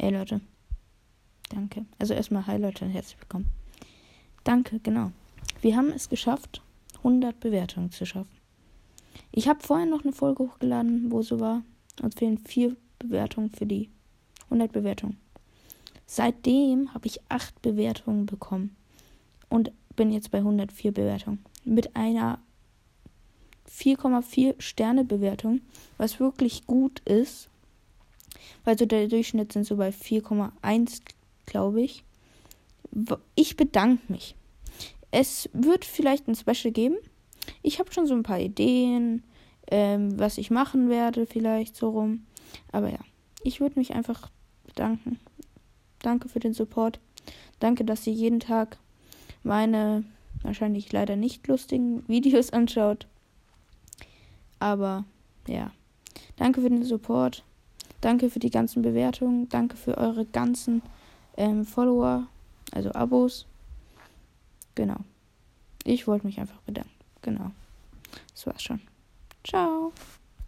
Hey Leute. Danke. Also erstmal Hi Leute und herzlich willkommen. Danke, genau. Wir haben es geschafft, 100 Bewertungen zu schaffen. Ich habe vorhin noch eine Folge hochgeladen, wo so war. Uns fehlen vier Bewertungen für die 100 Bewertungen. Seitdem habe ich 8 Bewertungen bekommen und bin jetzt bei 104 Bewertungen. Mit einer 4,4 Sterne Bewertung, was wirklich gut ist. Weil so der Durchschnitt sind so bei 4,1, glaube ich. Ich bedanke mich. Es wird vielleicht ein Special geben. Ich habe schon so ein paar Ideen, ähm, was ich machen werde, vielleicht so rum. Aber ja, ich würde mich einfach bedanken. Danke für den Support. Danke, dass ihr jeden Tag meine wahrscheinlich leider nicht lustigen Videos anschaut. Aber ja, danke für den Support. Danke für die ganzen Bewertungen. Danke für eure ganzen ähm, Follower, also Abos. Genau. Ich wollte mich einfach bedanken. Genau. Das war's schon. Ciao.